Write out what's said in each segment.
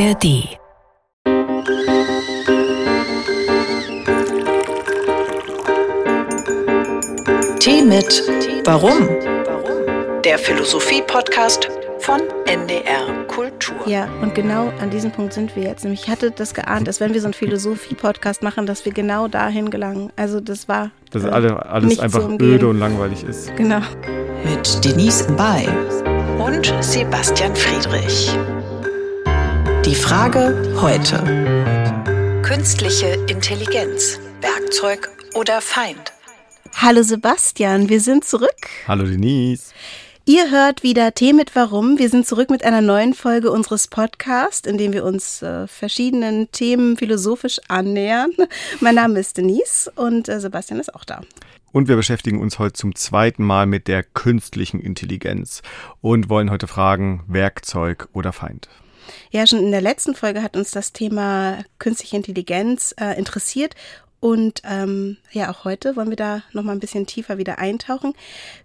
ARD. Tee mit Warum? Der Philosophie-Podcast von NDR Kultur. Ja, und genau an diesem Punkt sind wir jetzt. Nämlich ich hatte das geahnt, dass wenn wir so einen Philosophie-Podcast machen, dass wir genau dahin gelangen. Also das war. Dass äh, alle, alles nicht einfach öde und langweilig ist. Genau. Mit Denise Mbay und Sebastian Friedrich. Die Frage heute. Künstliche Intelligenz. Werkzeug oder Feind? Hallo Sebastian, wir sind zurück. Hallo Denise. Ihr hört wieder Tee mit Warum. Wir sind zurück mit einer neuen Folge unseres Podcasts, in dem wir uns äh, verschiedenen Themen philosophisch annähern. Mein Name ist Denise und äh, Sebastian ist auch da. Und wir beschäftigen uns heute zum zweiten Mal mit der künstlichen Intelligenz und wollen heute fragen, Werkzeug oder Feind? Ja, schon in der letzten Folge hat uns das Thema künstliche Intelligenz äh, interessiert. Und ähm, ja, auch heute wollen wir da nochmal ein bisschen tiefer wieder eintauchen.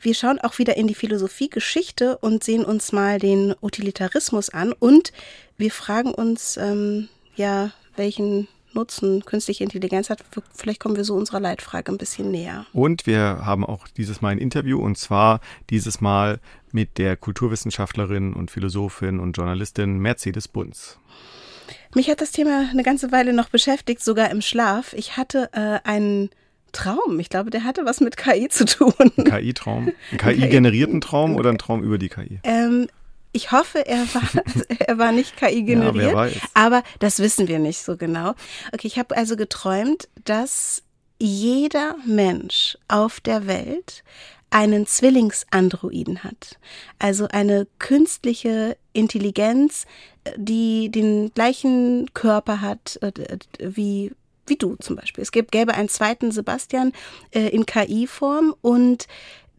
Wir schauen auch wieder in die Philosophiegeschichte und sehen uns mal den Utilitarismus an. Und wir fragen uns, ähm, ja, welchen Nutzen künstliche Intelligenz hat. Vielleicht kommen wir so unserer Leitfrage ein bisschen näher. Und wir haben auch dieses Mal ein Interview und zwar dieses Mal mit der Kulturwissenschaftlerin und Philosophin und Journalistin Mercedes Bunz. Mich hat das Thema eine ganze Weile noch beschäftigt, sogar im Schlaf. Ich hatte äh, einen Traum. Ich glaube, der hatte was mit KI zu tun. Ein KI-Traum? Ein KI-generierten Traum oder ein Traum über die KI? Ähm, ich hoffe, er war, er war nicht KI generiert. Ja. Aber das wissen wir nicht so genau. Okay, ich habe also geträumt, dass jeder Mensch auf der Welt einen Zwillingsandroiden hat. Also eine künstliche Intelligenz, die den gleichen Körper hat äh, wie wie du zum Beispiel. Es gäbe, gäbe einen zweiten Sebastian äh, in KI-Form und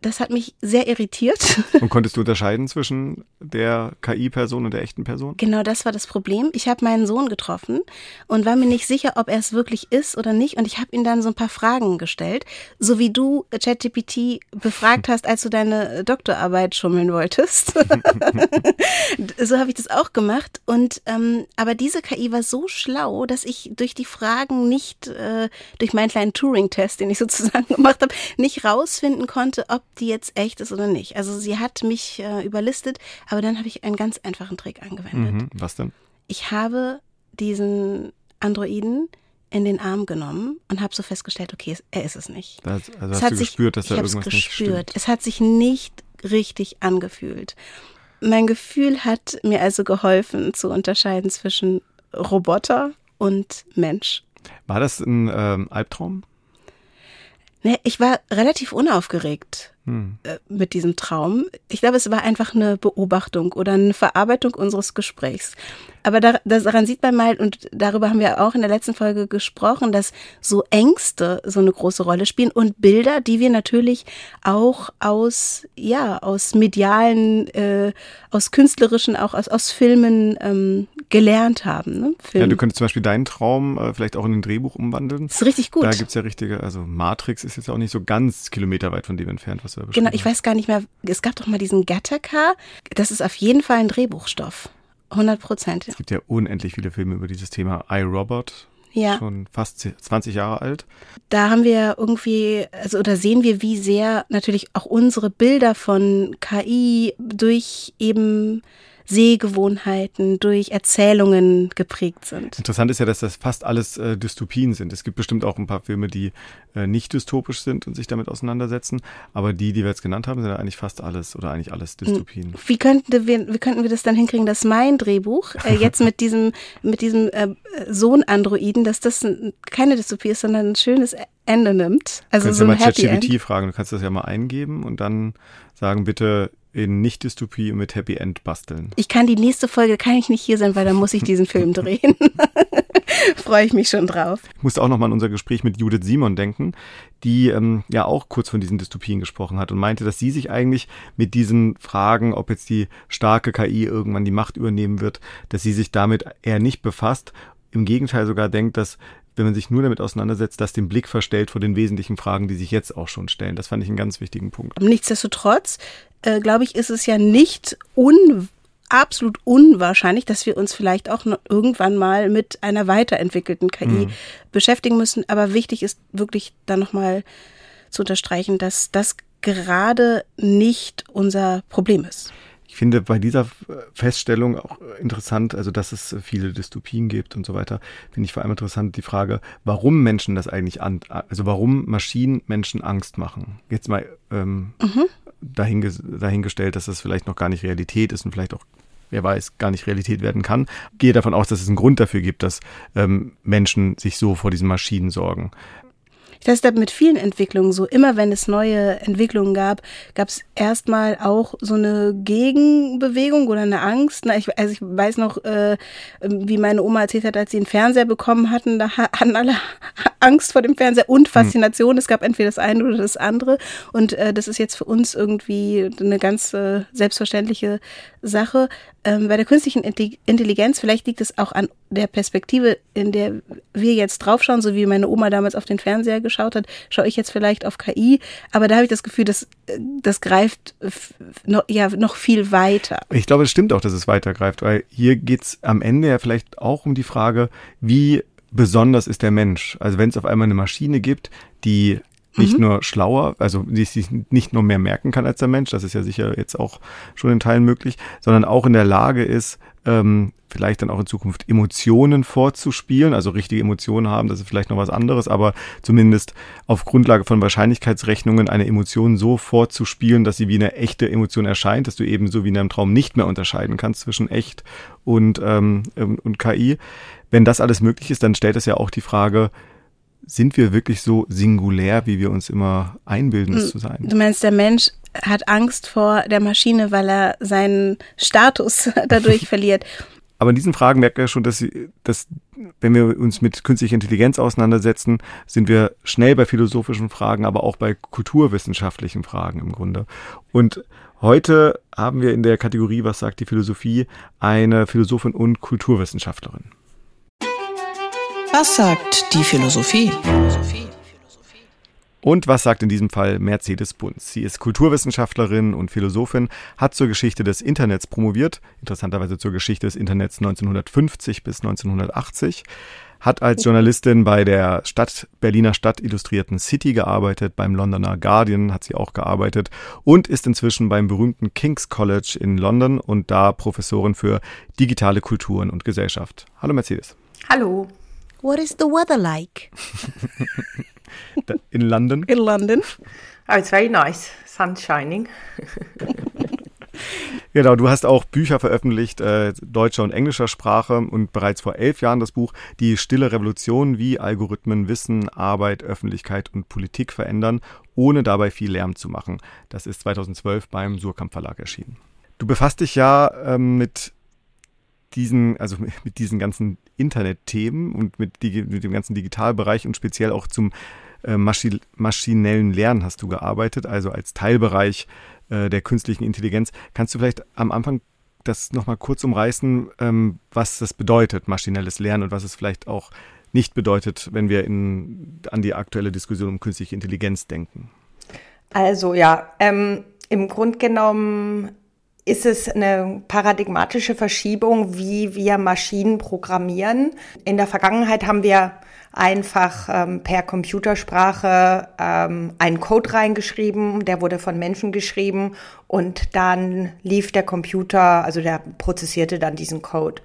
das hat mich sehr irritiert. Und konntest du unterscheiden zwischen der KI-Person und der echten Person? Genau das war das Problem. Ich habe meinen Sohn getroffen und war mir nicht sicher, ob er es wirklich ist oder nicht. Und ich habe ihm dann so ein paar Fragen gestellt, so wie du ChatGPT befragt hast, als du deine Doktorarbeit schummeln wolltest. so habe ich das auch gemacht. Und ähm, aber diese KI war so schlau, dass ich durch die Fragen nicht, äh, durch meinen kleinen Turing-Test, den ich sozusagen gemacht habe, nicht rausfinden konnte, ob die jetzt echt ist oder nicht. Also sie hat mich äh, überlistet, aber dann habe ich einen ganz einfachen Trick angewendet. Mhm, was denn? Ich habe diesen Androiden in den Arm genommen und habe so festgestellt, okay, er ist es nicht. Das, also Es hast hat du sich, gespürt, dass da irgendwas nicht gespürt. stimmt? Es hat sich nicht richtig angefühlt. Mein Gefühl hat mir also geholfen zu unterscheiden zwischen Roboter und Mensch. War das ein ähm, Albtraum? Ne, ich war relativ unaufgeregt Hm. äh, mit diesem Traum. Ich glaube, es war einfach eine Beobachtung oder eine Verarbeitung unseres Gesprächs. Aber da, daran sieht man mal, und darüber haben wir auch in der letzten Folge gesprochen, dass so Ängste so eine große Rolle spielen und Bilder, die wir natürlich auch aus, ja, aus medialen, äh, aus künstlerischen, auch aus, aus Filmen ähm, gelernt haben. Ne? Film. Ja, du könntest zum Beispiel deinen Traum äh, vielleicht auch in ein Drehbuch umwandeln. das ist richtig gut. Da gibt's ja richtige, also Matrix ist jetzt auch nicht so ganz kilometerweit von dem entfernt, was du da Genau, ich weiß gar nicht mehr. Es gab doch mal diesen Gattaca. Das ist auf jeden Fall ein Drehbuchstoff. 100 Prozent. Es gibt ja unendlich viele Filme über dieses Thema. iRobot, Ja, schon fast 20 Jahre alt. da haben wir irgendwie, also oder sehen wir, wie sehr natürlich auch unsere Bilder von KI durch eben Sehgewohnheiten, durch Erzählungen geprägt sind. Interessant ist ja, dass das fast alles äh, Dystopien sind. Es gibt bestimmt auch ein paar Filme, die äh, nicht dystopisch sind und sich damit auseinandersetzen. Aber die, die wir jetzt genannt haben, sind ja eigentlich fast alles oder eigentlich alles Dystopien. Wie könnten wir, wie könnten wir das dann hinkriegen, dass mein Drehbuch äh, jetzt mit diesem, mit diesem äh, Sohn-Androiden, dass das ein, keine Dystopie ist, sondern ein schönes Ende nimmt? Also kannst so ja ein mal Happy End. ChatGPT fragen. Du kannst das ja mal eingeben und dann sagen, bitte in Nicht-Dystopie mit Happy End basteln. Ich kann die nächste Folge, kann ich nicht hier sein, weil dann muss ich diesen Film drehen. Freue ich mich schon drauf. Ich musste auch nochmal an unser Gespräch mit Judith Simon denken, die ähm, ja auch kurz von diesen Dystopien gesprochen hat und meinte, dass sie sich eigentlich mit diesen Fragen, ob jetzt die starke KI irgendwann die Macht übernehmen wird, dass sie sich damit eher nicht befasst. Im Gegenteil sogar denkt, dass wenn man sich nur damit auseinandersetzt, das den Blick verstellt vor den wesentlichen Fragen, die sich jetzt auch schon stellen. Das fand ich einen ganz wichtigen Punkt. Nichtsdestotrotz, äh, glaube ich, ist es ja nicht absolut unwahrscheinlich, dass wir uns vielleicht auch noch irgendwann mal mit einer weiterentwickelten KI mhm. beschäftigen müssen. Aber wichtig ist wirklich da nochmal zu unterstreichen, dass das gerade nicht unser Problem ist. Ich finde bei dieser Feststellung auch interessant, also dass es viele Dystopien gibt und so weiter, finde ich vor allem interessant die Frage, warum Menschen das eigentlich an, also warum Maschinen Menschen Angst machen. Jetzt mal ähm, mhm. Dahinge, dahingestellt, dass das vielleicht noch gar nicht Realität ist und vielleicht auch wer weiß, gar nicht Realität werden kann. Gehe davon aus, dass es einen Grund dafür gibt, dass ähm, Menschen sich so vor diesen Maschinen sorgen. Das ist mit vielen Entwicklungen so. Immer wenn es neue Entwicklungen gab, gab es erstmal auch so eine Gegenbewegung oder eine Angst. Na, ich, also ich weiß noch, äh, wie meine Oma erzählt hat, als sie einen Fernseher bekommen hatten, da hatten alle Angst vor dem Fernseher und. Faszination. Mhm. Es gab entweder das eine oder das andere. Und äh, das ist jetzt für uns irgendwie eine ganz äh, selbstverständliche Sache. Ähm, bei der künstlichen Intelligenz, vielleicht liegt es auch an der Perspektive, in der wir jetzt draufschauen, so wie meine Oma damals auf den Fernseher geschaut hat, schaue ich jetzt vielleicht auf KI. Aber da habe ich das Gefühl, dass äh, das greift noch, ja, noch viel weiter. Ich glaube, es stimmt auch, dass es weitergreift, weil hier geht es am Ende ja vielleicht auch um die Frage, wie besonders ist der Mensch. Also wenn es auf einmal eine Maschine gibt, die nicht mhm. nur schlauer, also die sich nicht nur mehr merken kann als der Mensch, das ist ja sicher jetzt auch schon in Teilen möglich, sondern auch in der Lage ist, ähm, vielleicht dann auch in Zukunft Emotionen vorzuspielen, also richtige Emotionen haben, das ist vielleicht noch was anderes, aber zumindest auf Grundlage von Wahrscheinlichkeitsrechnungen eine Emotion so vorzuspielen, dass sie wie eine echte Emotion erscheint, dass du eben so wie in einem Traum nicht mehr unterscheiden kannst zwischen echt und, ähm, und KI. Wenn das alles möglich ist, dann stellt es ja auch die Frage, sind wir wirklich so singulär, wie wir uns immer einbilden, es hm, zu sein? Du meinst, der Mensch hat Angst vor der Maschine, weil er seinen Status dadurch verliert. Aber in diesen Fragen merkt er schon, dass, dass wenn wir uns mit künstlicher Intelligenz auseinandersetzen, sind wir schnell bei philosophischen Fragen, aber auch bei kulturwissenschaftlichen Fragen im Grunde. Und heute haben wir in der Kategorie Was sagt die Philosophie eine Philosophin und Kulturwissenschaftlerin. Was sagt die Philosophie? Und was sagt in diesem Fall Mercedes Bunz? Sie ist Kulturwissenschaftlerin und Philosophin, hat zur Geschichte des Internets promoviert, interessanterweise zur Geschichte des Internets 1950 bis 1980, hat als Journalistin bei der Stadt, Berliner Stadt Illustrierten City gearbeitet, beim Londoner Guardian hat sie auch gearbeitet und ist inzwischen beim berühmten King's College in London und da Professorin für digitale Kulturen und Gesellschaft. Hallo Mercedes. Hallo. What is the weather like? In London? In London. Oh, it's very nice. Sun shining. Genau, du hast auch Bücher veröffentlicht, äh, deutscher und englischer Sprache und bereits vor elf Jahren das Buch Die stille Revolution, wie Algorithmen Wissen, Arbeit, Öffentlichkeit und Politik verändern, ohne dabei viel Lärm zu machen. Das ist 2012 beim Surkamp Verlag erschienen. Du befasst dich ja ähm, mit diesen, also mit diesen ganzen Internetthemen und mit, mit dem ganzen Digitalbereich und speziell auch zum äh, Maschi maschinellen Lernen hast du gearbeitet, also als Teilbereich äh, der künstlichen Intelligenz. Kannst du vielleicht am Anfang das nochmal kurz umreißen, ähm, was das bedeutet, maschinelles Lernen und was es vielleicht auch nicht bedeutet, wenn wir in, an die aktuelle Diskussion um künstliche Intelligenz denken? Also ja, ähm, im Grunde genommen ist es eine paradigmatische Verschiebung, wie wir Maschinen programmieren. In der Vergangenheit haben wir einfach ähm, per Computersprache ähm, einen Code reingeschrieben, der wurde von Menschen geschrieben und dann lief der Computer, also der prozessierte dann diesen Code.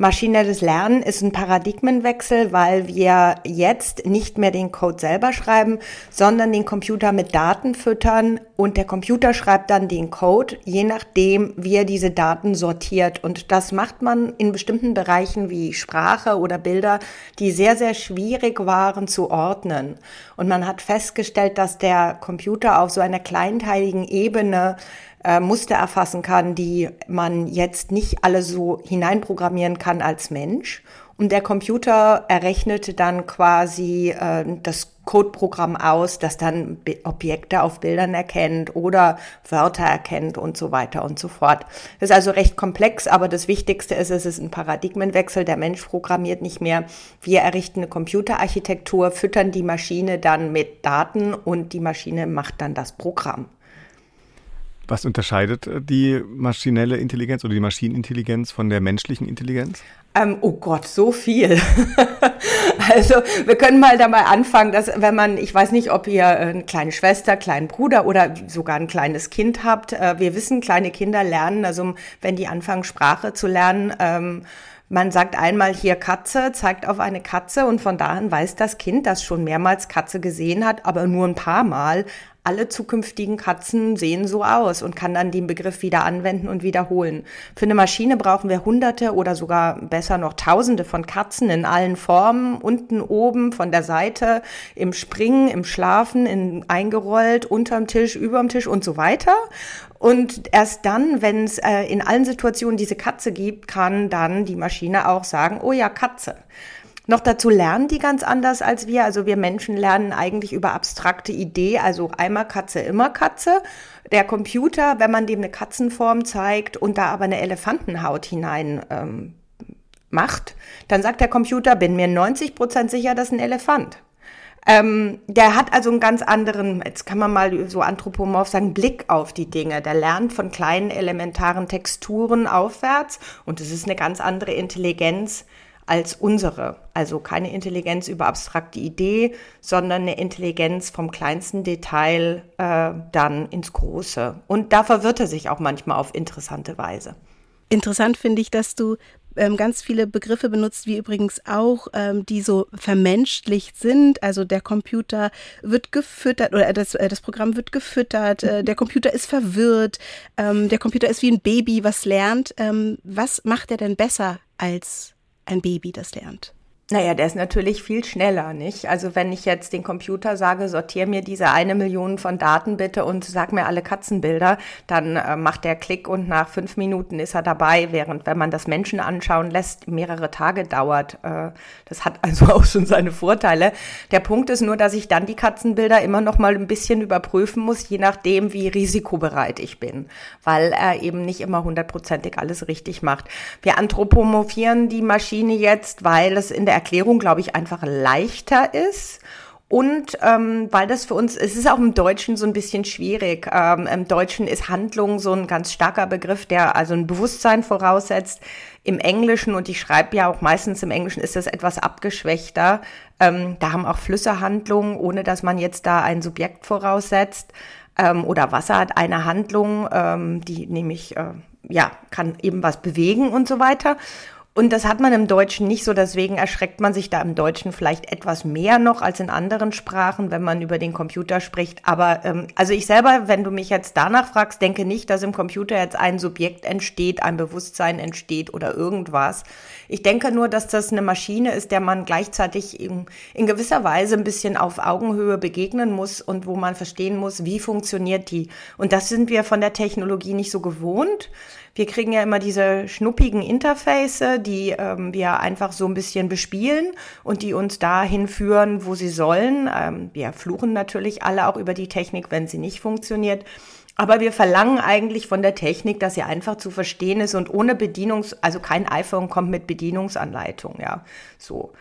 Maschinelles Lernen ist ein Paradigmenwechsel, weil wir jetzt nicht mehr den Code selber schreiben, sondern den Computer mit Daten füttern und der Computer schreibt dann den Code, je nachdem, wie er diese Daten sortiert. Und das macht man in bestimmten Bereichen wie Sprache oder Bilder, die sehr, sehr schwierig waren zu ordnen. Und man hat festgestellt, dass der Computer auf so einer kleinteiligen Ebene äh, Muster erfassen kann, die man jetzt nicht alle so hineinprogrammieren kann als Mensch. Und der Computer errechnet dann quasi äh, das Codeprogramm aus, das dann Objekte auf Bildern erkennt oder Wörter erkennt und so weiter und so fort. Das ist also recht komplex, aber das Wichtigste ist, es ist ein Paradigmenwechsel. Der Mensch programmiert nicht mehr. Wir errichten eine Computerarchitektur, füttern die Maschine dann mit Daten und die Maschine macht dann das Programm. Was unterscheidet äh, die maschinelle Intelligenz oder die Maschinenintelligenz von der menschlichen Intelligenz? Ähm, oh Gott, so viel. also wir können mal da mal anfangen, dass wenn man, ich weiß nicht, ob ihr eine kleine Schwester, kleinen Bruder oder sogar ein kleines Kind habt. Äh, wir wissen, kleine Kinder lernen, also wenn die anfangen Sprache zu lernen, ähm, man sagt einmal hier Katze, zeigt auf eine Katze und von da an weiß das Kind, das schon mehrmals Katze gesehen hat, aber nur ein paar Mal, alle zukünftigen Katzen sehen so aus und kann dann den Begriff wieder anwenden und wiederholen. Für eine Maschine brauchen wir hunderte oder sogar besser noch tausende von Katzen in allen Formen, unten, oben, von der Seite, im Springen, im Schlafen, in, eingerollt, unterm Tisch, überm Tisch und so weiter. Und erst dann, wenn es äh, in allen Situationen diese Katze gibt, kann dann die Maschine auch sagen, oh ja, Katze. Noch dazu lernen die ganz anders als wir. Also wir Menschen lernen eigentlich über abstrakte Idee, also einmal Katze, immer Katze. Der Computer, wenn man dem eine Katzenform zeigt und da aber eine Elefantenhaut hinein ähm, macht, dann sagt der Computer, bin mir 90 Prozent sicher, das ist ein Elefant. Ähm, der hat also einen ganz anderen, jetzt kann man mal so anthropomorph sagen, Blick auf die Dinge. Der lernt von kleinen elementaren Texturen aufwärts und es ist eine ganz andere Intelligenz, als unsere. Also keine Intelligenz über abstrakte Idee, sondern eine Intelligenz vom kleinsten Detail äh, dann ins Große. Und da verwirrt er sich auch manchmal auf interessante Weise. Interessant finde ich, dass du ähm, ganz viele Begriffe benutzt, wie übrigens auch, ähm, die so vermenschlicht sind. Also der Computer wird gefüttert oder das, äh, das Programm wird gefüttert, äh, der Computer ist verwirrt, ähm, der Computer ist wie ein Baby, was lernt. Ähm, was macht er denn besser als ein Baby das lernt? Naja, der ist natürlich viel schneller, nicht? Also wenn ich jetzt den Computer sage, sortiere mir diese eine Million von Daten bitte und sag mir alle Katzenbilder, dann äh, macht der Klick und nach fünf Minuten ist er dabei, während wenn man das Menschen anschauen lässt, mehrere Tage dauert. Äh, das hat also auch schon seine Vorteile. Der Punkt ist nur, dass ich dann die Katzenbilder immer noch mal ein bisschen überprüfen muss, je nachdem, wie risikobereit ich bin, weil er eben nicht immer hundertprozentig alles richtig macht. Wir anthropomorphieren die Maschine jetzt, weil es in der Erklärung, glaube ich, einfach leichter ist. Und ähm, weil das für uns, es ist auch im Deutschen so ein bisschen schwierig. Ähm, Im Deutschen ist Handlung so ein ganz starker Begriff, der also ein Bewusstsein voraussetzt. Im Englischen, und ich schreibe ja auch meistens im Englischen, ist das etwas abgeschwächter. Ähm, da haben auch Flüsse Handlungen, ohne dass man jetzt da ein Subjekt voraussetzt. Ähm, oder Wasser hat eine Handlung, ähm, die nämlich, äh, ja, kann eben was bewegen und so weiter. Und das hat man im Deutschen nicht so, deswegen erschreckt man sich da im Deutschen vielleicht etwas mehr noch als in anderen Sprachen, wenn man über den Computer spricht. Aber ähm, also ich selber, wenn du mich jetzt danach fragst, denke nicht, dass im Computer jetzt ein Subjekt entsteht, ein Bewusstsein entsteht oder irgendwas. Ich denke nur, dass das eine Maschine ist, der man gleichzeitig in, in gewisser Weise ein bisschen auf Augenhöhe begegnen muss und wo man verstehen muss, wie funktioniert die. Und das sind wir von der Technologie nicht so gewohnt. Wir kriegen ja immer diese schnuppigen Interface, die ähm, wir einfach so ein bisschen bespielen und die uns dahin führen, wo sie sollen. Ähm, wir fluchen natürlich alle auch über die Technik, wenn sie nicht funktioniert. Aber wir verlangen eigentlich von der Technik, dass sie einfach zu verstehen ist und ohne Bedienungs-, also kein iPhone kommt mit Bedienungsanleitung, ja, so.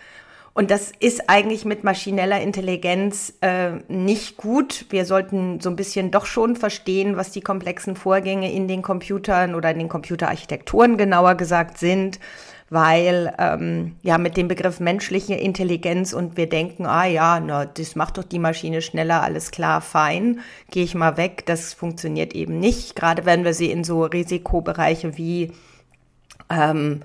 Und das ist eigentlich mit maschineller Intelligenz äh, nicht gut. Wir sollten so ein bisschen doch schon verstehen, was die komplexen Vorgänge in den Computern oder in den Computerarchitekturen genauer gesagt sind, weil ähm, ja mit dem Begriff menschliche Intelligenz und wir denken, ah ja, na, das macht doch die Maschine schneller, alles klar, fein, gehe ich mal weg. Das funktioniert eben nicht, gerade wenn wir sie in so Risikobereiche wie ähm,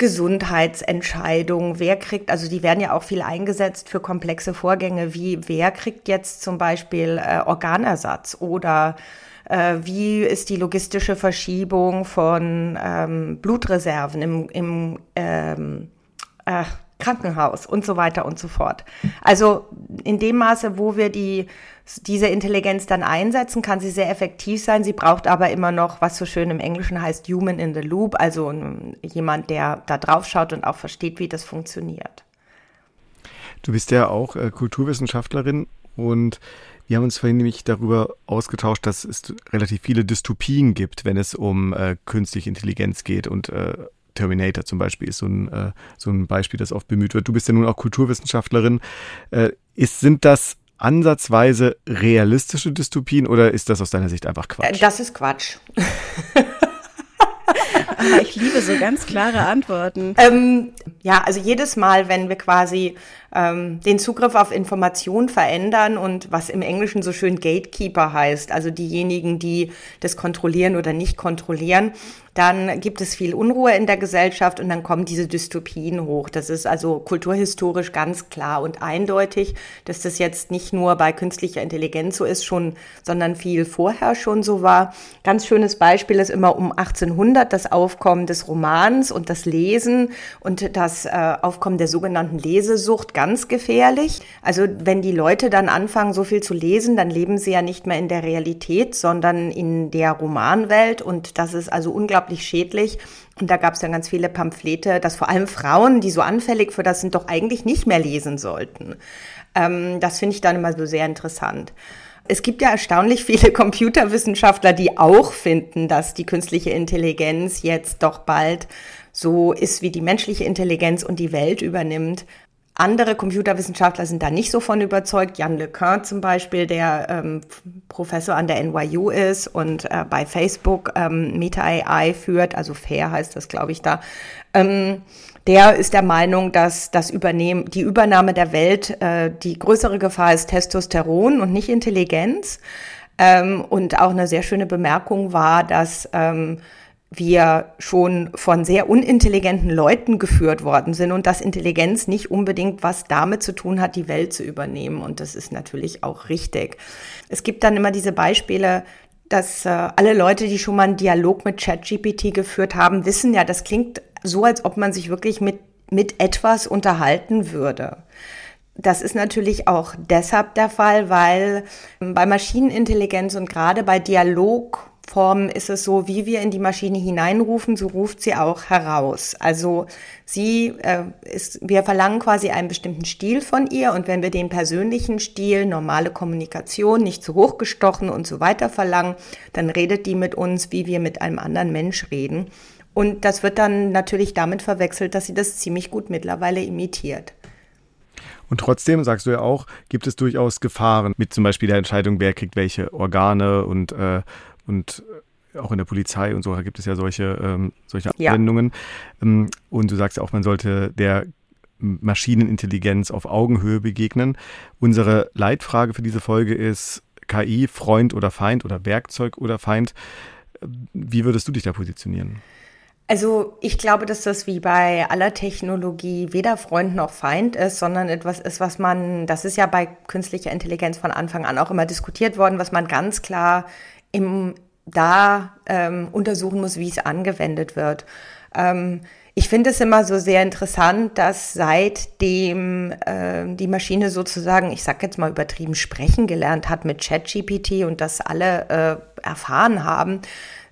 Gesundheitsentscheidungen, wer kriegt, also die werden ja auch viel eingesetzt für komplexe Vorgänge, wie wer kriegt jetzt zum Beispiel äh, Organersatz oder äh, wie ist die logistische Verschiebung von ähm, Blutreserven im, im ähm, äh, Krankenhaus und so weiter und so fort. Also in dem Maße, wo wir die, diese Intelligenz dann einsetzen, kann sie sehr effektiv sein. Sie braucht aber immer noch, was so schön im Englischen heißt, Human in the Loop, also jemand, der da drauf schaut und auch versteht, wie das funktioniert. Du bist ja auch äh, Kulturwissenschaftlerin und wir haben uns vorhin nämlich darüber ausgetauscht, dass es relativ viele Dystopien gibt, wenn es um äh, künstliche Intelligenz geht und äh, Terminator zum Beispiel ist so ein, äh, so ein Beispiel, das oft bemüht wird. Du bist ja nun auch Kulturwissenschaftlerin. Äh, ist, sind das ansatzweise realistische Dystopien oder ist das aus deiner Sicht einfach Quatsch? Äh, das ist Quatsch. Aber ich liebe so ganz klare Antworten. Ähm, ja, also jedes Mal, wenn wir quasi ähm, den Zugriff auf Informationen verändern und was im Englischen so schön Gatekeeper heißt, also diejenigen, die das kontrollieren oder nicht kontrollieren, dann gibt es viel Unruhe in der Gesellschaft und dann kommen diese Dystopien hoch. Das ist also kulturhistorisch ganz klar und eindeutig, dass das jetzt nicht nur bei künstlicher Intelligenz so ist, schon, sondern viel vorher schon so war. Ganz schönes Beispiel ist immer um 1800 das Aufkommen des Romans und das Lesen und das äh, Aufkommen der sogenannten Lesesucht ganz gefährlich. Also wenn die Leute dann anfangen, so viel zu lesen, dann leben sie ja nicht mehr in der Realität, sondern in der Romanwelt und das ist also unglaublich schädlich. Und da gab es dann ganz viele Pamphlete, dass vor allem Frauen, die so anfällig für das sind, doch eigentlich nicht mehr lesen sollten. Ähm, das finde ich dann immer so sehr interessant. Es gibt ja erstaunlich viele Computerwissenschaftler, die auch finden, dass die künstliche Intelligenz jetzt doch bald so ist, wie die menschliche Intelligenz und die Welt übernimmt. Andere Computerwissenschaftler sind da nicht so von überzeugt. Jan LeCun zum Beispiel, der ähm, Professor an der NYU ist und äh, bei Facebook ähm, Meta AI führt, also Fair heißt das, glaube ich, da. Ähm, der ist der Meinung, dass das Übernehmen, die Übernahme der Welt, äh, die größere Gefahr ist Testosteron und nicht Intelligenz. Ähm, und auch eine sehr schöne Bemerkung war, dass ähm, wir schon von sehr unintelligenten Leuten geführt worden sind und dass Intelligenz nicht unbedingt was damit zu tun hat, die Welt zu übernehmen. Und das ist natürlich auch richtig. Es gibt dann immer diese Beispiele, dass äh, alle Leute, die schon mal einen Dialog mit ChatGPT geführt haben, wissen ja, das klingt so, als ob man sich wirklich mit, mit etwas unterhalten würde. Das ist natürlich auch deshalb der Fall, weil bei Maschinenintelligenz und gerade bei Dialog Form ist es so, wie wir in die Maschine hineinrufen, so ruft sie auch heraus. Also sie äh, ist, wir verlangen quasi einen bestimmten Stil von ihr und wenn wir den persönlichen Stil, normale Kommunikation, nicht zu hoch gestochen und so weiter verlangen, dann redet die mit uns, wie wir mit einem anderen Mensch reden. Und das wird dann natürlich damit verwechselt, dass sie das ziemlich gut mittlerweile imitiert. Und trotzdem, sagst du ja auch, gibt es durchaus Gefahren mit zum Beispiel der Entscheidung, wer kriegt welche Organe und äh, und äh, auch in der Polizei und so gibt es ja solche, ähm, solche Anwendungen. Ja. Ähm, und du sagst ja auch, man sollte der Maschinenintelligenz auf Augenhöhe begegnen. Unsere Leitfrage für diese Folge ist KI, Freund oder Feind oder Werkzeug oder Feind. Wie würdest du dich da positionieren? Also ich glaube, dass das wie bei aller Technologie weder Freund noch Feind ist, sondern etwas ist, was man, das ist ja bei künstlicher Intelligenz von Anfang an auch immer diskutiert worden, was man ganz klar im, da ähm, untersuchen muss, wie es angewendet wird. Ähm, ich finde es immer so sehr interessant, dass seitdem äh, die Maschine sozusagen, ich sag jetzt mal übertrieben, sprechen gelernt hat mit ChatGPT und das alle äh, erfahren haben,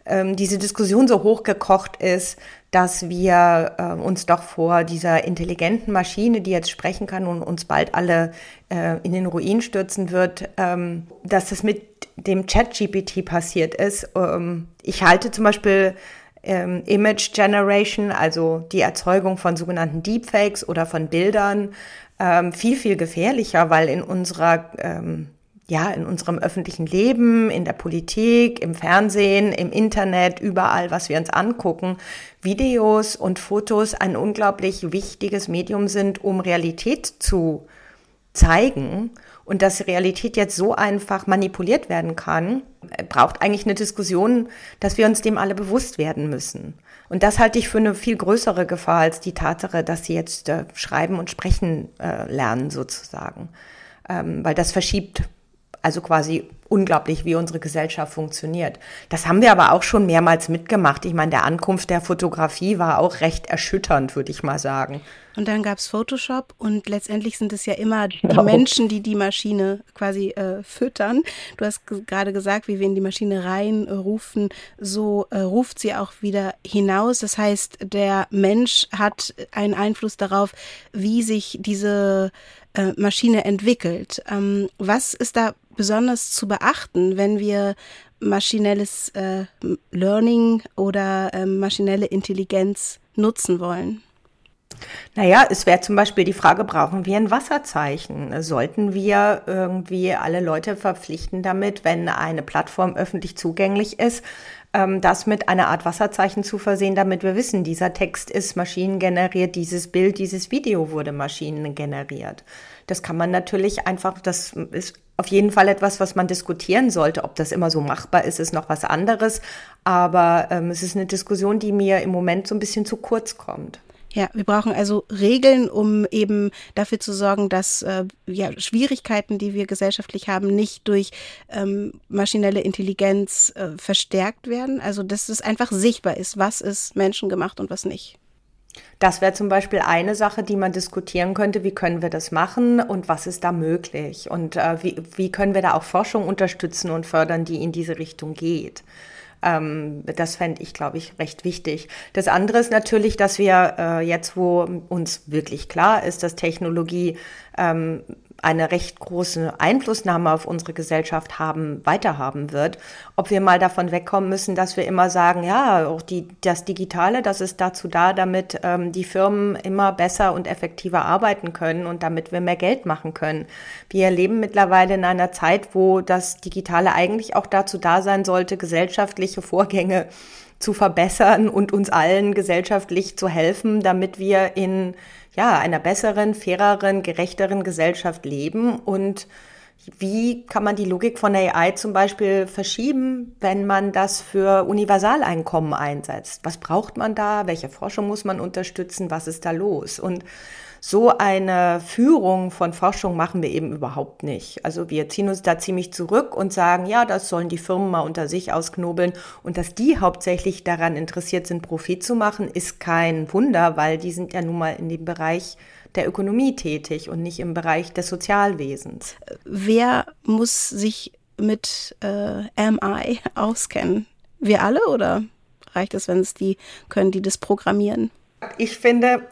ähm, diese Diskussion so hochgekocht ist, dass wir äh, uns doch vor dieser intelligenten Maschine, die jetzt sprechen kann und uns bald alle äh, in den Ruin stürzen wird, ähm, dass das mit dem Chat-GPT passiert ist. Ähm, ich halte zum Beispiel ähm, Image Generation, also die Erzeugung von sogenannten Deepfakes oder von Bildern, ähm, viel, viel gefährlicher, weil in unserer ähm, ja, in unserem öffentlichen Leben, in der Politik, im Fernsehen, im Internet, überall, was wir uns angucken, Videos und Fotos ein unglaublich wichtiges Medium sind, um Realität zu zeigen. Und dass Realität jetzt so einfach manipuliert werden kann, braucht eigentlich eine Diskussion, dass wir uns dem alle bewusst werden müssen. Und das halte ich für eine viel größere Gefahr als die Tatsache, dass sie jetzt äh, schreiben und sprechen äh, lernen sozusagen. Ähm, weil das verschiebt also quasi unglaublich, wie unsere Gesellschaft funktioniert. Das haben wir aber auch schon mehrmals mitgemacht. Ich meine, der Ankunft der Fotografie war auch recht erschütternd, würde ich mal sagen. Und dann gab es Photoshop und letztendlich sind es ja immer die genau. Menschen, die die Maschine quasi äh, füttern. Du hast gerade gesagt, wie wir in die Maschine reinrufen, so äh, ruft sie auch wieder hinaus. Das heißt, der Mensch hat einen Einfluss darauf, wie sich diese äh, Maschine entwickelt. Ähm, was ist da besonders zu beachten, wenn wir maschinelles äh, Learning oder äh, maschinelle Intelligenz nutzen wollen? Naja, es wäre zum Beispiel die Frage, brauchen wir ein Wasserzeichen? Sollten wir irgendwie alle Leute verpflichten damit, wenn eine Plattform öffentlich zugänglich ist, ähm, das mit einer Art Wasserzeichen zu versehen, damit wir wissen, dieser Text ist maschinengeneriert, dieses Bild, dieses Video wurde maschinengeneriert. Das kann man natürlich einfach, das ist auf jeden Fall etwas, was man diskutieren sollte. Ob das immer so machbar ist, ist noch was anderes. Aber ähm, es ist eine Diskussion, die mir im Moment so ein bisschen zu kurz kommt. Ja, wir brauchen also Regeln, um eben dafür zu sorgen, dass äh, ja, Schwierigkeiten, die wir gesellschaftlich haben, nicht durch ähm, maschinelle Intelligenz äh, verstärkt werden. Also dass es einfach sichtbar ist, was ist menschengemacht und was nicht. Das wäre zum Beispiel eine Sache, die man diskutieren könnte. Wie können wir das machen und was ist da möglich? Und äh, wie, wie können wir da auch Forschung unterstützen und fördern, die in diese Richtung geht? Ähm, das fände ich, glaube ich, recht wichtig. Das andere ist natürlich, dass wir äh, jetzt, wo uns wirklich klar ist, dass Technologie ähm, eine recht große Einflussnahme auf unsere Gesellschaft haben, weiterhaben wird, ob wir mal davon wegkommen müssen, dass wir immer sagen, ja, auch die, das Digitale, das ist dazu da, damit ähm, die Firmen immer besser und effektiver arbeiten können und damit wir mehr Geld machen können. Wir leben mittlerweile in einer Zeit, wo das Digitale eigentlich auch dazu da sein sollte, gesellschaftliche Vorgänge zu verbessern und uns allen gesellschaftlich zu helfen, damit wir in ja, einer besseren, faireren, gerechteren Gesellschaft leben und wie kann man die Logik von AI zum Beispiel verschieben, wenn man das für Universaleinkommen einsetzt? Was braucht man da? Welche Forschung muss man unterstützen? Was ist da los? Und so eine Führung von Forschung machen wir eben überhaupt nicht. Also wir ziehen uns da ziemlich zurück und sagen, ja, das sollen die Firmen mal unter sich ausknobeln. Und dass die hauptsächlich daran interessiert sind, Profit zu machen, ist kein Wunder, weil die sind ja nun mal in dem Bereich der Ökonomie tätig und nicht im Bereich des Sozialwesens. Wer muss sich mit äh, MI auskennen? Wir alle oder reicht es, wenn es die können, die das programmieren? Ich finde,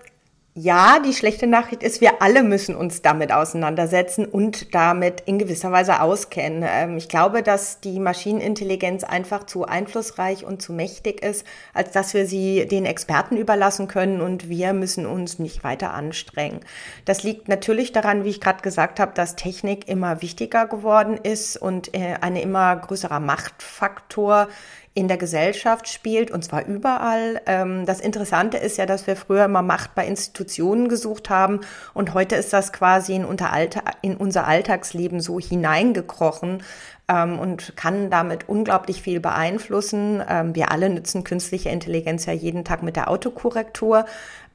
ja, die schlechte Nachricht ist, wir alle müssen uns damit auseinandersetzen und damit in gewisser Weise auskennen. Ähm, ich glaube, dass die Maschinenintelligenz einfach zu einflussreich und zu mächtig ist, als dass wir sie den Experten überlassen können und wir müssen uns nicht weiter anstrengen. Das liegt natürlich daran, wie ich gerade gesagt habe, dass Technik immer wichtiger geworden ist und äh, eine immer größerer Machtfaktor in der Gesellschaft spielt, und zwar überall. Ähm, das Interessante ist ja, dass wir früher immer Macht bei Institutionen gesucht haben und heute ist das quasi in, unser Alltagsleben so hineingekrochen ähm, und kann damit unglaublich viel beeinflussen. Ähm, wir alle nutzen künstliche Intelligenz ja jeden Tag mit der Autokorrektur.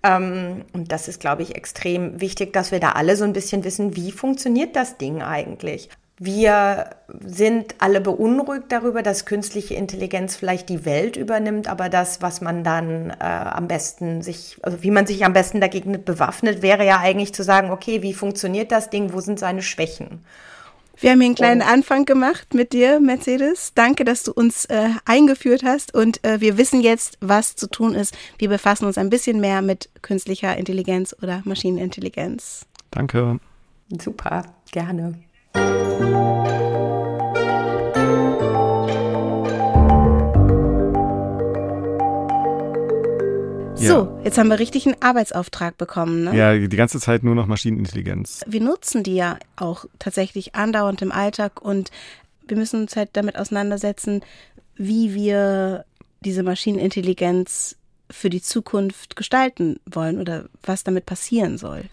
und das ist, glaube ich, extrem wichtig, dass wir da alle so ein bisschen wissen, wie funktioniert das Ding eigentlich? Wir sind alle beunruhigt darüber, dass künstliche Intelligenz vielleicht die Welt übernimmt, aber das, was man dann äh, am besten sich, also wie man sich am besten dagegen bewaffnet, wäre ja eigentlich zu sagen, okay, wie funktioniert das Ding, wo sind seine Schwächen? Wir haben hier einen kleinen und Anfang gemacht mit dir, Mercedes. Danke, dass du uns äh, eingeführt hast und äh, wir wissen jetzt, was zu tun ist. Wir befassen uns ein bisschen mehr mit künstlicher Intelligenz oder Maschinenintelligenz. Danke. Super, gerne. So, jetzt haben wir richtig einen Arbeitsauftrag bekommen. Ne? Ja, die ganze Zeit nur noch Maschinenintelligenz. Wir nutzen die ja auch tatsächlich andauernd im Alltag und wir müssen uns halt damit auseinandersetzen, wie wir diese Maschinenintelligenz für die Zukunft gestalten wollen oder was damit passieren soll.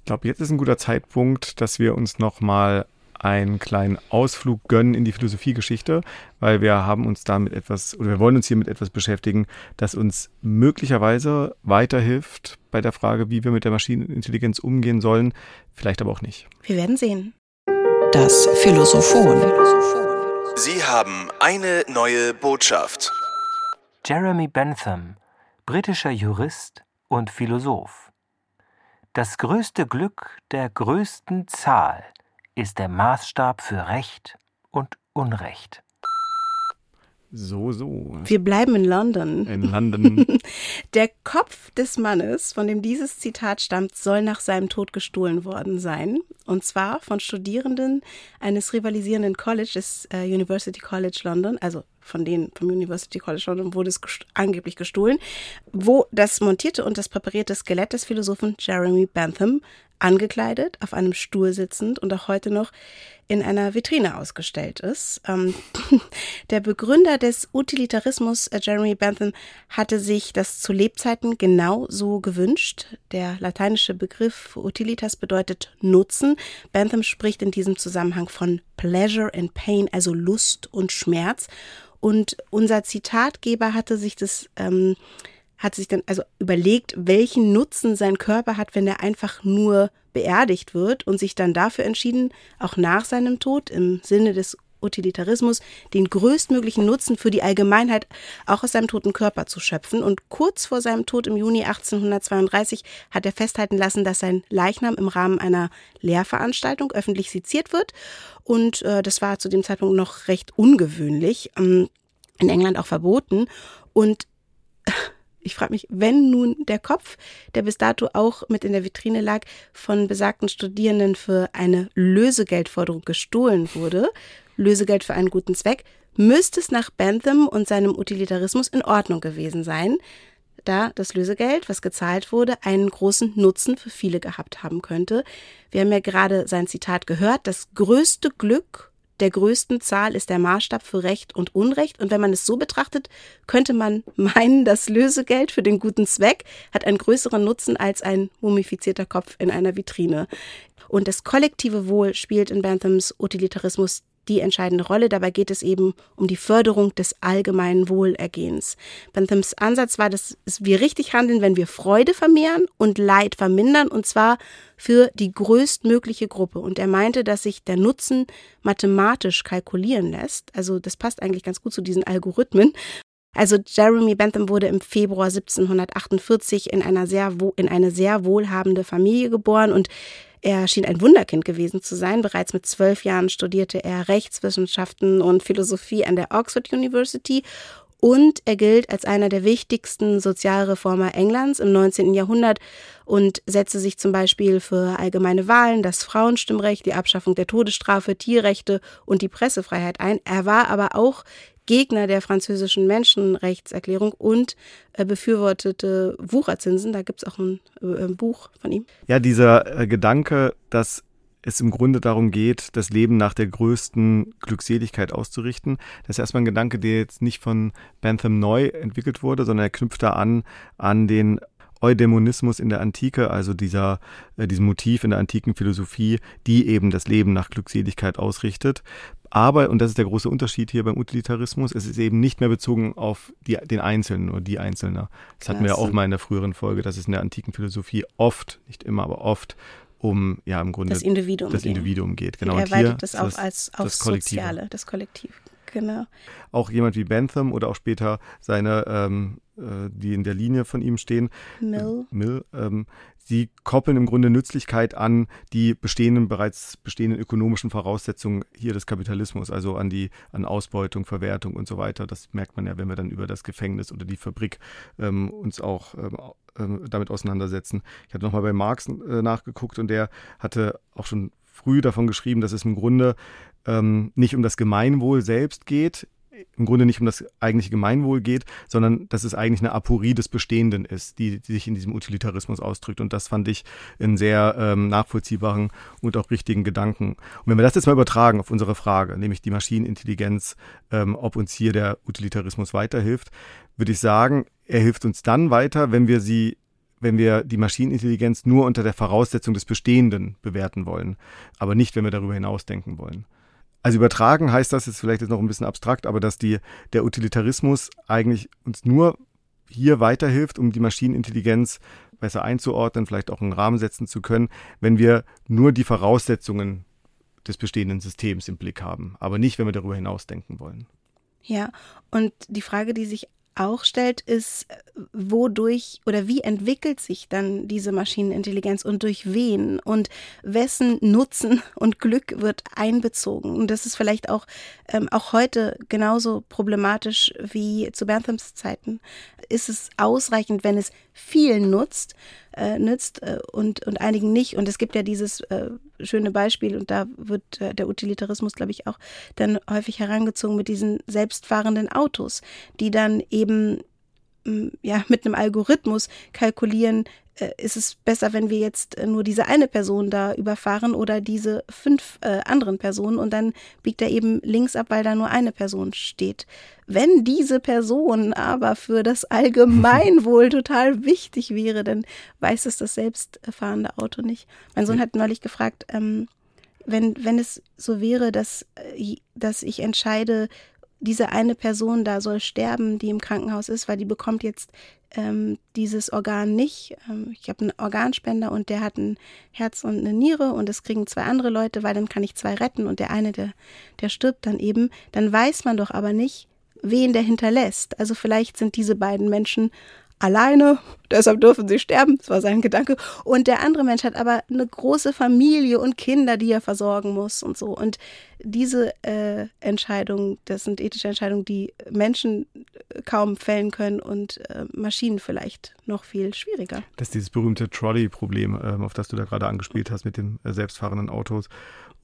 Ich glaube, jetzt ist ein guter Zeitpunkt, dass wir uns nochmal einen kleinen Ausflug gönnen in die Philosophiegeschichte, weil wir haben uns damit etwas oder wir wollen uns hier mit etwas beschäftigen, das uns möglicherweise weiterhilft bei der Frage, wie wir mit der Maschinenintelligenz umgehen sollen, vielleicht aber auch nicht. Wir werden sehen. Das Philosophon. Sie haben eine neue Botschaft. Jeremy Bentham, britischer Jurist und Philosoph. Das größte Glück der größten Zahl ist der Maßstab für Recht und Unrecht. So, so. Wir bleiben in London. In London. Der Kopf des Mannes, von dem dieses Zitat stammt, soll nach seinem Tod gestohlen worden sein. Und zwar von Studierenden eines rivalisierenden Colleges, äh, University College London, also von denen vom University College London wurde es gest angeblich gestohlen, wo das montierte und das präparierte Skelett des Philosophen Jeremy Bentham angekleidet, auf einem Stuhl sitzend und auch heute noch in einer Vitrine ausgestellt ist. Ähm, der Begründer des Utilitarismus, äh, Jeremy Bentham, hatte sich das zu Lebzeiten genau so gewünscht. Der lateinische Begriff Utilitas bedeutet Nutzen. Bentham spricht in diesem Zusammenhang von Pleasure and Pain, also Lust und Schmerz. Und unser Zitatgeber hatte sich das ähm, hat sich dann also überlegt, welchen Nutzen sein Körper hat, wenn er einfach nur beerdigt wird und sich dann dafür entschieden, auch nach seinem Tod im Sinne des Utilitarismus den größtmöglichen Nutzen für die Allgemeinheit auch aus seinem toten Körper zu schöpfen. Und kurz vor seinem Tod im Juni 1832 hat er festhalten lassen, dass sein Leichnam im Rahmen einer Lehrveranstaltung öffentlich seziert wird. Und äh, das war zu dem Zeitpunkt noch recht ungewöhnlich, ähm, in England auch verboten. Und ich frage mich, wenn nun der Kopf, der bis dato auch mit in der Vitrine lag, von besagten Studierenden für eine Lösegeldforderung gestohlen wurde, Lösegeld für einen guten Zweck, müsste es nach Bentham und seinem Utilitarismus in Ordnung gewesen sein, da das Lösegeld, was gezahlt wurde, einen großen Nutzen für viele gehabt haben könnte. Wir haben ja gerade sein Zitat gehört, das größte Glück der größten Zahl ist der Maßstab für Recht und Unrecht. Und wenn man es so betrachtet, könnte man meinen, das Lösegeld für den guten Zweck hat einen größeren Nutzen als ein mumifizierter Kopf in einer Vitrine. Und das kollektive Wohl spielt in Benthams Utilitarismus die entscheidende Rolle. Dabei geht es eben um die Förderung des allgemeinen Wohlergehens. Benthams Ansatz war, dass wir richtig handeln, wenn wir Freude vermehren und Leid vermindern, und zwar für die größtmögliche Gruppe. Und er meinte, dass sich der Nutzen mathematisch kalkulieren lässt. Also das passt eigentlich ganz gut zu diesen Algorithmen. Also Jeremy Bentham wurde im Februar 1748 in einer sehr in eine sehr wohlhabende Familie geboren und er schien ein Wunderkind gewesen zu sein. Bereits mit zwölf Jahren studierte er Rechtswissenschaften und Philosophie an der Oxford University und er gilt als einer der wichtigsten Sozialreformer Englands im 19. Jahrhundert und setzte sich zum Beispiel für allgemeine Wahlen, das Frauenstimmrecht, die Abschaffung der Todesstrafe, Tierrechte und die Pressefreiheit ein. Er war aber auch Gegner der französischen Menschenrechtserklärung und äh, befürwortete Wucherzinsen. Da gibt es auch ein, äh, ein, Buch von ihm. Ja, dieser äh, Gedanke, dass es im Grunde darum geht, das Leben nach der größten Glückseligkeit auszurichten. Das ist erstmal ein Gedanke, der jetzt nicht von Bentham neu entwickelt wurde, sondern er knüpft da an an den Eudämonismus in der Antike, also dieser, äh, diesem Motiv in der antiken Philosophie, die eben das Leben nach Glückseligkeit ausrichtet. Aber, und das ist der große Unterschied hier beim Utilitarismus, es ist eben nicht mehr bezogen auf die, den Einzelnen oder die Einzelne. Das hatten wir ja auch mal in der früheren Folge, dass es in der antiken Philosophie oft, nicht immer, aber oft um ja im Grunde das Individuum, das Individuum geht. Genau. Und er weitet das auch als aufs das Soziale, das Kollektiv. Genau. Auch jemand wie Bentham oder auch später seine, ähm, äh, die in der Linie von ihm stehen, Mill, Mill ähm, Sie koppeln im Grunde Nützlichkeit an die bestehenden, bereits bestehenden ökonomischen Voraussetzungen hier des Kapitalismus, also an die, an Ausbeutung, Verwertung und so weiter. Das merkt man ja, wenn wir dann über das Gefängnis oder die Fabrik ähm, uns auch ähm, ähm damit auseinandersetzen. Ich hatte nochmal bei Marx äh, nachgeguckt und der hatte auch schon früh davon geschrieben, dass es im Grunde ähm, nicht um das Gemeinwohl selbst geht, im Grunde nicht um das eigentliche Gemeinwohl geht, sondern dass es eigentlich eine Aporie des Bestehenden ist, die, die sich in diesem Utilitarismus ausdrückt. Und das fand ich einen sehr ähm, nachvollziehbaren und auch richtigen Gedanken. Und wenn wir das jetzt mal übertragen auf unsere Frage, nämlich die Maschinenintelligenz, ähm, ob uns hier der Utilitarismus weiterhilft, würde ich sagen, er hilft uns dann weiter, wenn wir sie wenn wir die Maschinenintelligenz nur unter der Voraussetzung des Bestehenden bewerten wollen, aber nicht, wenn wir darüber hinaus denken wollen. Also übertragen heißt das jetzt vielleicht jetzt noch ein bisschen abstrakt, aber dass die, der Utilitarismus eigentlich uns nur hier weiterhilft, um die Maschinenintelligenz besser einzuordnen, vielleicht auch einen Rahmen setzen zu können, wenn wir nur die Voraussetzungen des bestehenden Systems im Blick haben, aber nicht, wenn wir darüber hinaus denken wollen. Ja, und die Frage, die sich auch stellt, ist, wodurch oder wie entwickelt sich dann diese Maschinenintelligenz und durch wen und wessen Nutzen und Glück wird einbezogen. Und das ist vielleicht auch, ähm, auch heute genauso problematisch wie zu Benthams Zeiten. Ist es ausreichend, wenn es vielen nutzt, äh, nützt äh, und, und einigen nicht? Und es gibt ja dieses äh, schöne Beispiel und da wird äh, der Utilitarismus, glaube ich, auch dann häufig herangezogen mit diesen selbstfahrenden Autos, die dann eben mm, ja mit einem Algorithmus kalkulieren, ist es besser, wenn wir jetzt äh, nur diese eine Person da überfahren oder diese fünf äh, anderen Personen und dann biegt er eben links ab, weil da nur eine Person steht. Wenn diese Person aber für das Allgemeinwohl total wichtig wäre, dann weiß es das selbstfahrende Auto nicht. Mein Sohn hat neulich gefragt, ähm, wenn, wenn es so wäre, dass, äh, dass ich entscheide, diese eine Person da soll sterben, die im Krankenhaus ist, weil die bekommt jetzt ähm, dieses Organ nicht. Ähm, ich habe einen Organspender und der hat ein Herz und eine Niere und das kriegen zwei andere Leute, weil dann kann ich zwei retten und der eine, der, der stirbt dann eben. Dann weiß man doch aber nicht, wen der hinterlässt. Also vielleicht sind diese beiden Menschen alleine, deshalb dürfen sie sterben, das war sein Gedanke. Und der andere Mensch hat aber eine große Familie und Kinder, die er versorgen muss und so. Und diese äh, Entscheidungen, das sind ethische Entscheidungen, die Menschen kaum fällen können und äh, Maschinen vielleicht noch viel schwieriger. Das ist dieses berühmte Trolley-Problem, äh, auf das du da gerade angespielt hast mit den äh, selbstfahrenden Autos.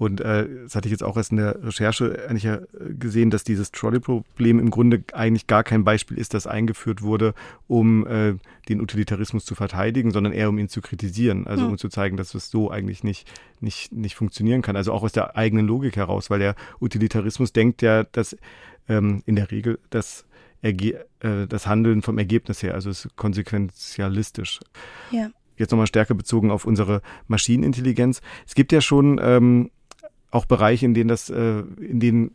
Und äh, das hatte ich jetzt auch erst in der Recherche eigentlich äh, gesehen, dass dieses Trolley-Problem im Grunde eigentlich gar kein Beispiel ist, das eingeführt wurde, um äh, den Utilitarismus zu verteidigen, sondern eher um ihn zu kritisieren. Also hm. um zu zeigen, dass es so eigentlich nicht, nicht, nicht funktionieren kann. Also auch aus der eigenen Logik heraus, weil der Utilitarismus denkt ja, dass ähm, in der Regel das Erge äh, das Handeln vom Ergebnis her, also ist konsequenzialistisch. Ja. Jetzt nochmal stärker bezogen auf unsere Maschinenintelligenz. Es gibt ja schon ähm, auch Bereiche, in denen das, äh, in denen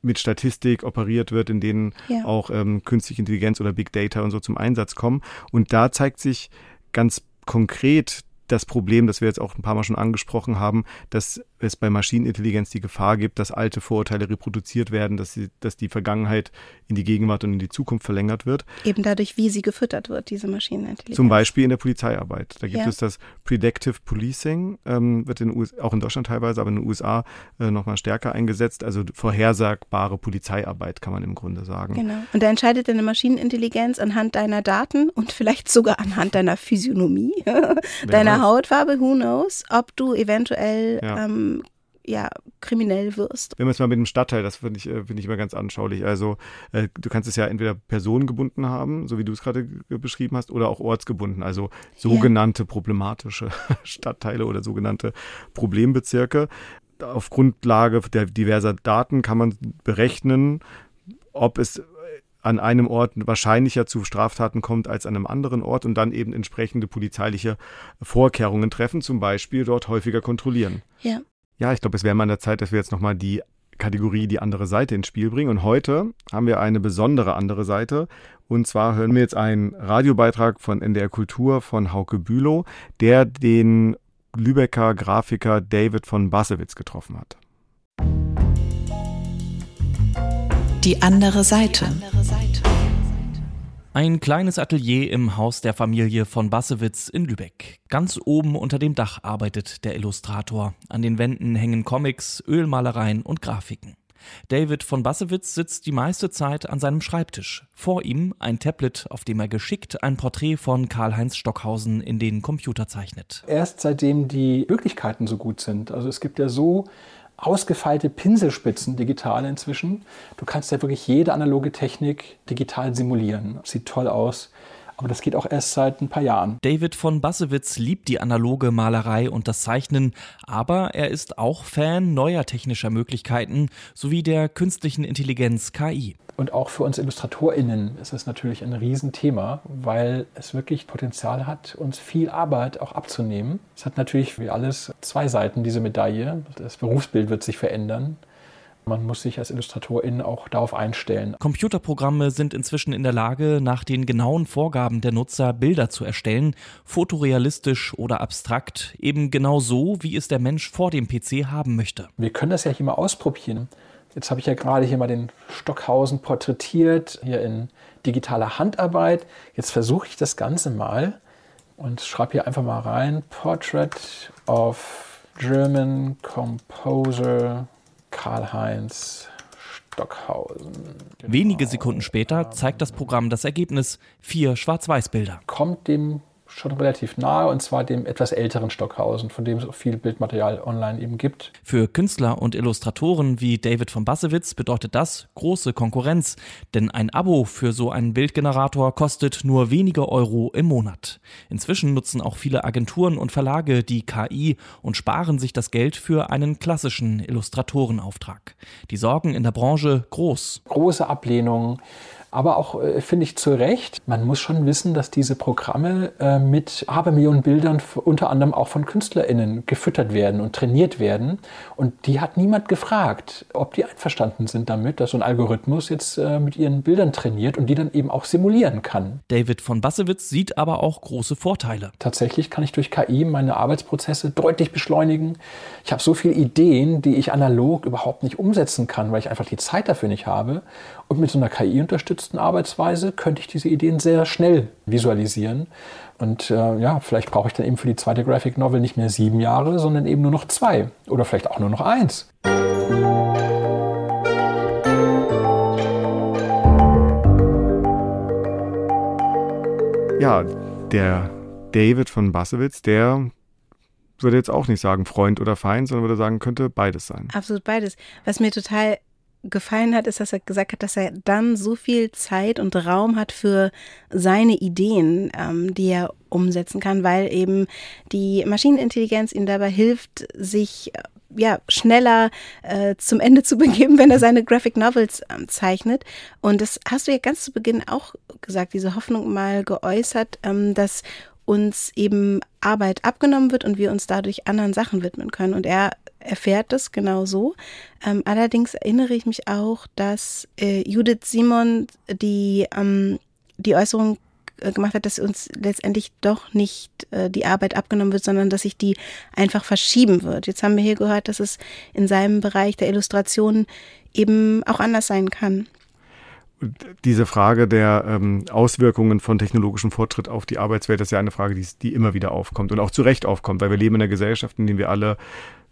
mit Statistik operiert wird, in denen ja. auch ähm, künstliche Intelligenz oder Big Data und so zum Einsatz kommen. Und da zeigt sich ganz konkret das Problem, das wir jetzt auch ein paar Mal schon angesprochen haben, dass es bei Maschinenintelligenz die Gefahr gibt, dass alte Vorurteile reproduziert werden, dass, sie, dass die Vergangenheit in die Gegenwart und in die Zukunft verlängert wird. Eben dadurch, wie sie gefüttert wird, diese Maschinenintelligenz. Zum Beispiel in der Polizeiarbeit. Da gibt ja. es das Predictive Policing, ähm, wird in US auch in Deutschland teilweise, aber in den USA äh, nochmal stärker eingesetzt. Also vorhersagbare Polizeiarbeit, kann man im Grunde sagen. Genau. Und da entscheidet eine Maschinenintelligenz anhand deiner Daten und vielleicht sogar anhand deiner Physiognomie, deiner Hautfarbe, who knows, ob du eventuell ja. ähm, ja, kriminell wirst. Wenn wir es mal mit dem Stadtteil, das finde ich, äh, find ich immer ganz anschaulich. Also äh, du kannst es ja entweder personengebunden haben, so wie du es gerade beschrieben hast, oder auch ortsgebunden, also sogenannte ja. problematische Stadtteile oder sogenannte Problembezirke. Auf Grundlage der diverser Daten kann man berechnen, ob es an einem Ort wahrscheinlicher zu Straftaten kommt als an einem anderen Ort und dann eben entsprechende polizeiliche Vorkehrungen treffen, zum Beispiel dort häufiger kontrollieren. Ja. Ja, ich glaube, es wäre mal an der Zeit, dass wir jetzt nochmal die Kategorie die andere Seite ins Spiel bringen. Und heute haben wir eine besondere andere Seite. Und zwar hören wir jetzt einen Radiobeitrag von NDR Kultur von Hauke Bülow, der den Lübecker Grafiker David von Bassewitz getroffen hat. Die andere Seite. Ein kleines Atelier im Haus der Familie von Bassewitz in Lübeck. Ganz oben unter dem Dach arbeitet der Illustrator. An den Wänden hängen Comics, Ölmalereien und Grafiken. David von Bassewitz sitzt die meiste Zeit an seinem Schreibtisch. Vor ihm ein Tablet, auf dem er geschickt ein Porträt von Karl-Heinz Stockhausen in den Computer zeichnet. Erst seitdem die Möglichkeiten so gut sind. Also es gibt ja so ausgefeilte Pinselspitzen digital inzwischen. Du kannst ja wirklich jede analoge Technik digital simulieren. Sieht toll aus. Aber das geht auch erst seit ein paar Jahren. David von Bassewitz liebt die analoge Malerei und das Zeichnen, aber er ist auch Fan neuer technischer Möglichkeiten sowie der künstlichen Intelligenz KI. Und auch für uns IllustratorInnen ist es natürlich ein Riesenthema, weil es wirklich Potenzial hat, uns viel Arbeit auch abzunehmen. Es hat natürlich wie alles zwei Seiten, diese Medaille. Das Berufsbild wird sich verändern. Man muss sich als Illustratorin auch darauf einstellen. Computerprogramme sind inzwischen in der Lage, nach den genauen Vorgaben der Nutzer Bilder zu erstellen, fotorealistisch oder abstrakt, eben genau so, wie es der Mensch vor dem PC haben möchte. Wir können das ja hier mal ausprobieren. Jetzt habe ich ja gerade hier mal den Stockhausen porträtiert, hier in digitaler Handarbeit. Jetzt versuche ich das Ganze mal und schreibe hier einfach mal rein: Portrait of German Composer Karl-Heinz Stockhausen. Genau. Wenige Sekunden später zeigt das Programm das Ergebnis: vier Schwarz-Weiß-Bilder. Kommt dem schon relativ nahe, und zwar dem etwas älteren Stockhausen, von dem es auch viel Bildmaterial online eben gibt. Für Künstler und Illustratoren wie David von Bassewitz bedeutet das große Konkurrenz, denn ein Abo für so einen Bildgenerator kostet nur wenige Euro im Monat. Inzwischen nutzen auch viele Agenturen und Verlage die KI und sparen sich das Geld für einen klassischen Illustratorenauftrag. Die Sorgen in der Branche groß. Große Ablehnung aber auch, äh, finde ich, zu Recht. Man muss schon wissen, dass diese Programme äh, mit Abermillionen Bildern unter anderem auch von KünstlerInnen gefüttert werden und trainiert werden. Und die hat niemand gefragt, ob die einverstanden sind damit, dass so ein Algorithmus jetzt äh, mit ihren Bildern trainiert und die dann eben auch simulieren kann. David von Bassewitz sieht aber auch große Vorteile. Tatsächlich kann ich durch KI meine Arbeitsprozesse deutlich beschleunigen. Ich habe so viele Ideen, die ich analog überhaupt nicht umsetzen kann, weil ich einfach die Zeit dafür nicht habe. Und mit so einer KI-unterstützten Arbeitsweise könnte ich diese Ideen sehr schnell visualisieren. Und äh, ja, vielleicht brauche ich dann eben für die zweite Graphic Novel nicht mehr sieben Jahre, sondern eben nur noch zwei oder vielleicht auch nur noch eins. Ja, der David von Bassewitz, der würde jetzt auch nicht sagen Freund oder Feind, sondern würde sagen, könnte beides sein. Absolut beides. Was mir total gefallen hat, ist, dass er gesagt hat, dass er dann so viel Zeit und Raum hat für seine Ideen, ähm, die er umsetzen kann, weil eben die Maschinenintelligenz ihm dabei hilft, sich äh, ja schneller äh, zum Ende zu begeben, wenn er seine Graphic Novels ähm, zeichnet. Und das hast du ja ganz zu Beginn auch gesagt, diese Hoffnung mal geäußert, ähm, dass uns eben Arbeit abgenommen wird und wir uns dadurch anderen Sachen widmen können. Und er erfährt das genau so. Ähm, allerdings erinnere ich mich auch, dass äh, Judith Simon die, ähm, die Äußerung äh, gemacht hat, dass uns letztendlich doch nicht äh, die Arbeit abgenommen wird, sondern dass sich die einfach verschieben wird. Jetzt haben wir hier gehört, dass es in seinem Bereich der Illustration eben auch anders sein kann diese Frage der ähm, Auswirkungen von technologischem Fortschritt auf die Arbeitswelt ist ja eine Frage, die, die immer wieder aufkommt und auch zu Recht aufkommt, weil wir leben in einer Gesellschaft, in der wir alle,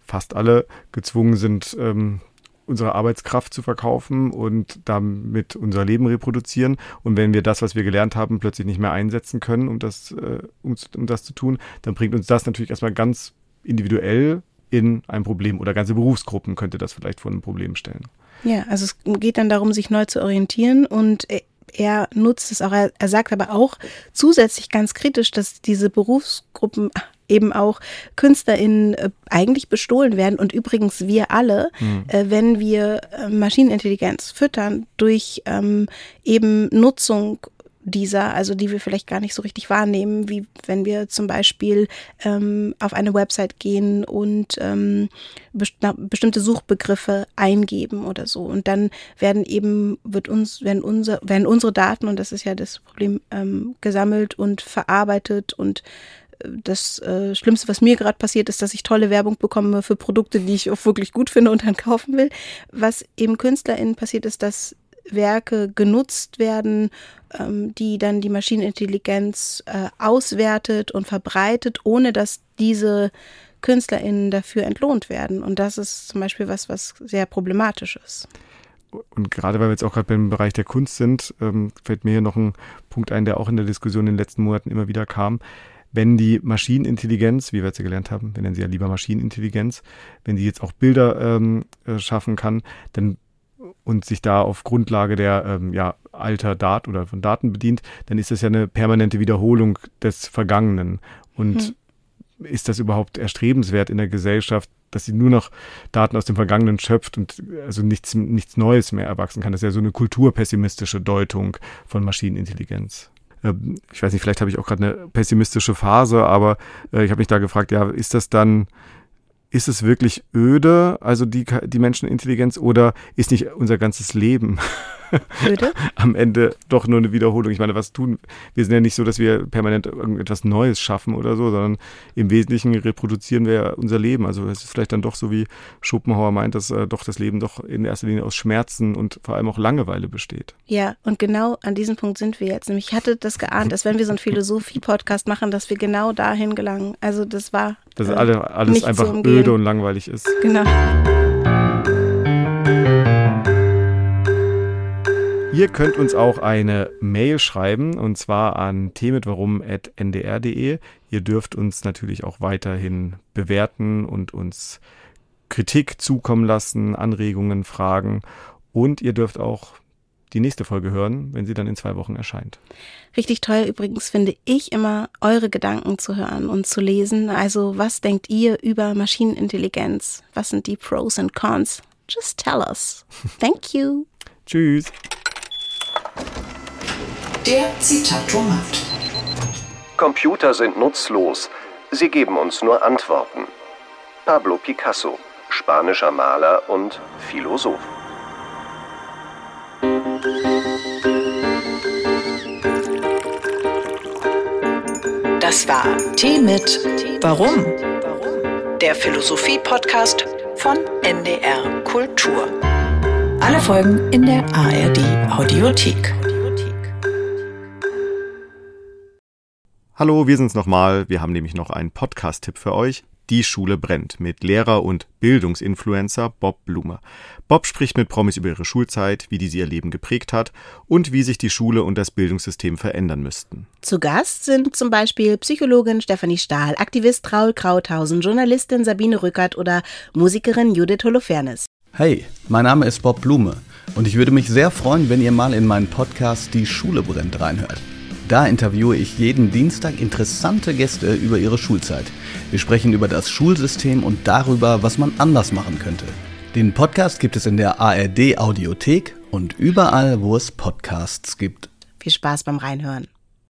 fast alle, gezwungen sind, ähm, unsere Arbeitskraft zu verkaufen und damit unser Leben reproduzieren. Und wenn wir das, was wir gelernt haben, plötzlich nicht mehr einsetzen können, um das, äh, um, um das zu tun, dann bringt uns das natürlich erstmal ganz individuell in ein Problem oder ganze Berufsgruppen könnte das vielleicht vor ein Problem stellen. Ja, also es geht dann darum, sich neu zu orientieren und er nutzt es auch, er, er sagt aber auch zusätzlich ganz kritisch, dass diese Berufsgruppen eben auch KünstlerInnen äh, eigentlich bestohlen werden und übrigens wir alle, mhm. wenn wir äh, Maschinenintelligenz füttern durch ähm, eben Nutzung dieser, also die wir vielleicht gar nicht so richtig wahrnehmen, wie wenn wir zum Beispiel ähm, auf eine Website gehen und ähm, bestimmte Suchbegriffe eingeben oder so. Und dann werden eben, wird uns, werden, unser, werden unsere Daten, und das ist ja das Problem, ähm, gesammelt und verarbeitet und das äh, Schlimmste, was mir gerade passiert, ist, dass ich tolle Werbung bekomme für Produkte, die ich auch wirklich gut finde und dann kaufen will. Was eben KünstlerInnen passiert, ist, dass Werke genutzt werden, ähm, die dann die Maschinenintelligenz äh, auswertet und verbreitet, ohne dass diese KünstlerInnen dafür entlohnt werden. Und das ist zum Beispiel was, was sehr problematisch ist. Und gerade weil wir jetzt auch gerade beim Bereich der Kunst sind, ähm, fällt mir hier noch ein Punkt ein, der auch in der Diskussion in den letzten Monaten immer wieder kam. Wenn die Maschinenintelligenz, wie wir jetzt ja gelernt haben, wir nennen sie ja lieber Maschinenintelligenz, wenn die jetzt auch Bilder ähm, äh, schaffen kann, dann und sich da auf Grundlage der ähm, ja, alter Daten oder von Daten bedient, dann ist das ja eine permanente Wiederholung des Vergangenen. Und hm. ist das überhaupt erstrebenswert in der Gesellschaft, dass sie nur noch Daten aus dem Vergangenen schöpft und also nichts, nichts Neues mehr erwachsen kann? Das ist ja so eine kulturpessimistische Deutung von Maschinenintelligenz ich weiß nicht, vielleicht habe ich auch gerade eine pessimistische Phase, aber äh, ich habe mich da gefragt, ja, ist das dann ist es wirklich öde, also die, die Menschenintelligenz, oder ist nicht unser ganzes Leben Öde? am Ende doch nur eine Wiederholung? Ich meine, was tun? Wir sind ja nicht so, dass wir permanent irgendetwas Neues schaffen oder so, sondern im Wesentlichen reproduzieren wir unser Leben. Also es ist vielleicht dann doch so, wie Schopenhauer meint, dass äh, doch das Leben doch in erster Linie aus Schmerzen und vor allem auch Langeweile besteht. Ja, und genau an diesem Punkt sind wir jetzt. Nämlich ich hatte das geahnt, dass wenn wir so einen Philosophie-Podcast machen, dass wir genau dahin gelangen. Also das war dass äh, alle, alles einfach öde und langweilig ist. Genau. Ihr könnt uns auch eine Mail schreiben und zwar an themitwarum.ndr.de. Ihr dürft uns natürlich auch weiterhin bewerten und uns Kritik zukommen lassen, Anregungen, Fragen und ihr dürft auch die nächste Folge hören, wenn sie dann in zwei Wochen erscheint. Richtig toll übrigens finde ich immer, eure Gedanken zu hören und zu lesen. Also was denkt ihr über Maschinenintelligenz? Was sind die Pros und Cons? Just tell us. Thank you. Tschüss. Der Zitatomat. Computer sind nutzlos. Sie geben uns nur Antworten. Pablo Picasso, spanischer Maler und Philosoph. Das war Tee mit Warum? Der Philosophie-Podcast von NDR Kultur. Alle Folgen in der ARD Audiothek. Hallo, wir sind's nochmal. Wir haben nämlich noch einen Podcast-Tipp für euch. Die Schule brennt mit Lehrer und Bildungsinfluencer Bob Blume. Bob spricht mit Promis über ihre Schulzeit, wie diese ihr Leben geprägt hat und wie sich die Schule und das Bildungssystem verändern müssten. Zu Gast sind zum Beispiel Psychologin Stefanie Stahl, Aktivist Raul Krauthausen, Journalistin Sabine Rückert oder Musikerin Judith Holofernes. Hey, mein Name ist Bob Blume und ich würde mich sehr freuen, wenn ihr mal in meinen Podcast Die Schule brennt reinhört. Da interviewe ich jeden Dienstag interessante Gäste über ihre Schulzeit. Wir sprechen über das Schulsystem und darüber, was man anders machen könnte. Den Podcast gibt es in der ARD Audiothek und überall, wo es Podcasts gibt. Viel Spaß beim Reinhören.